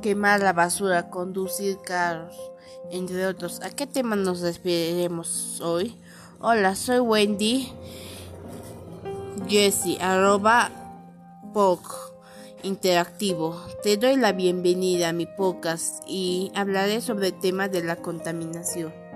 quemar la basura, conducir carros, entre otros. ¿A qué tema nos despediremos hoy? Hola, soy Wendy Jessie, arroba POC interactivo. Te doy la bienvenida a mi podcast y hablaré sobre el tema de la contaminación.